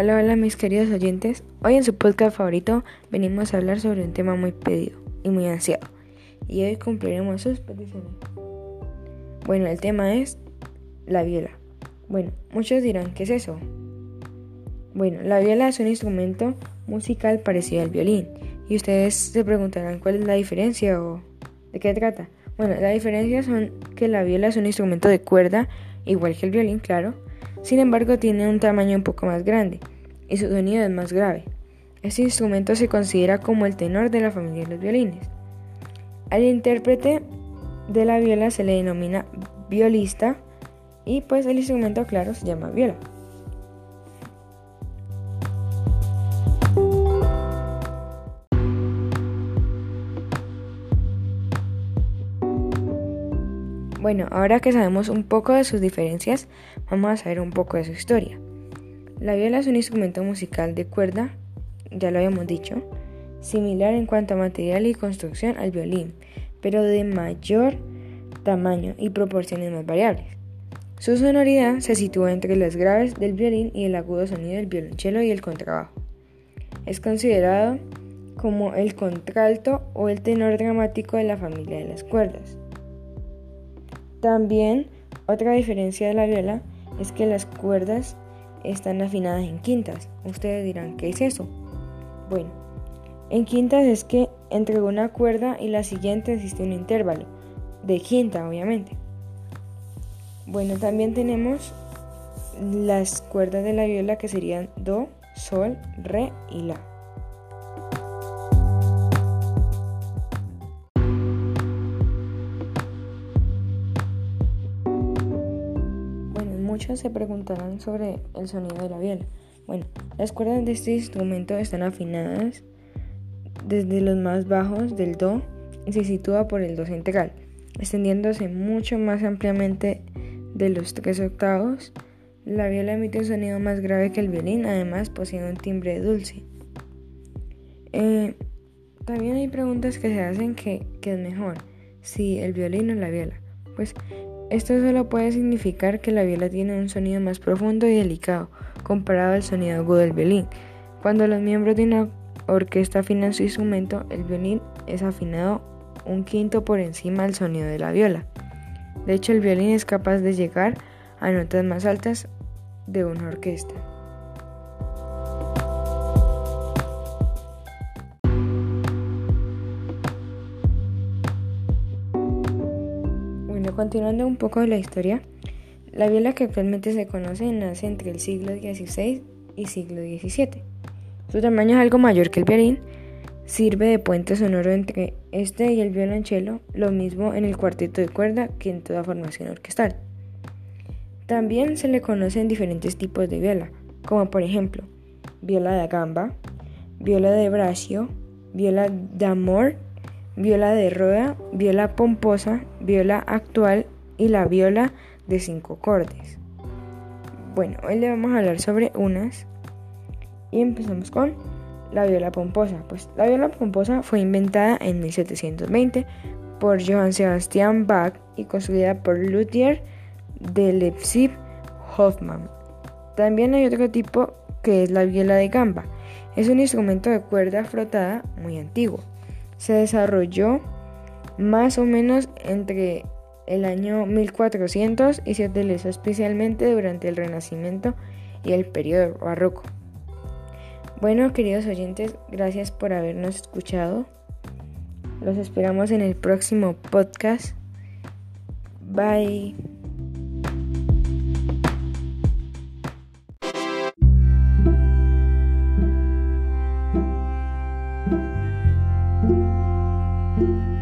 Hola, hola mis queridos oyentes. Hoy en su podcast favorito venimos a hablar sobre un tema muy pedido y muy ansiado. Y hoy cumpliremos sus peticiones. Bueno, el tema es la viola. Bueno, muchos dirán, ¿qué es eso? Bueno, la viola es un instrumento musical parecido al violín. Y ustedes se preguntarán cuál es la diferencia o de qué trata. Bueno, la diferencia son que la viola es un instrumento de cuerda, igual que el violín, claro sin embargo, tiene un tamaño un poco más grande y su sonido es más grave. Este instrumento se considera como el tenor de la familia de los violines. Al intérprete de la viola se le denomina violista y pues el instrumento claro se llama viola. Bueno, ahora que sabemos un poco de sus diferencias, vamos a saber un poco de su historia. La viola es un instrumento musical de cuerda, ya lo habíamos dicho, similar en cuanto a material y construcción al violín, pero de mayor tamaño y proporciones más variables. Su sonoridad se sitúa entre las graves del violín y el agudo sonido del violonchelo y el contrabajo. Es considerado como el contralto o el tenor dramático de la familia de las cuerdas. También otra diferencia de la viola es que las cuerdas están afinadas en quintas. Ustedes dirán, ¿qué es eso? Bueno, en quintas es que entre una cuerda y la siguiente existe un intervalo, de quinta obviamente. Bueno, también tenemos las cuerdas de la viola que serían Do, Sol, Re y La. Muchos se preguntarán sobre el sonido de la viola. Bueno, las cuerdas de este instrumento están afinadas desde los más bajos del Do y se sitúa por el Do central, extendiéndose mucho más ampliamente de los tres octavos. La viola emite un sonido más grave que el violín, además posee un timbre dulce. Eh, también hay preguntas que se hacen que, es mejor, si el violín o la viola. Pues esto solo puede significar que la viola tiene un sonido más profundo y delicado comparado al sonido agudo del violín. Cuando los miembros de una orquesta afinan su instrumento, el violín es afinado un quinto por encima del sonido de la viola. De hecho, el violín es capaz de llegar a notas más altas de una orquesta. Continuando un poco de la historia, la viola que actualmente se conoce nace entre el siglo XVI y siglo XVII. Su tamaño es algo mayor que el violín, sirve de puente sonoro entre este y el violonchelo, lo mismo en el cuarteto de cuerda que en toda formación orquestal. También se le conocen diferentes tipos de viola, como por ejemplo viola de gamba, viola de bracio, viola de amor viola de roda, viola pomposa, viola actual y la viola de cinco cordes. Bueno, hoy le vamos a hablar sobre unas y empezamos con la viola pomposa. Pues la viola pomposa fue inventada en 1720 por Johann Sebastian Bach y construida por Luthier de Leipzig Hoffmann. También hay otro tipo que es la viola de gamba. Es un instrumento de cuerda frotada muy antiguo se desarrolló más o menos entre el año 1400 y se utilizó especialmente durante el Renacimiento y el periodo barroco. Bueno, queridos oyentes, gracias por habernos escuchado. Los esperamos en el próximo podcast. Bye. Música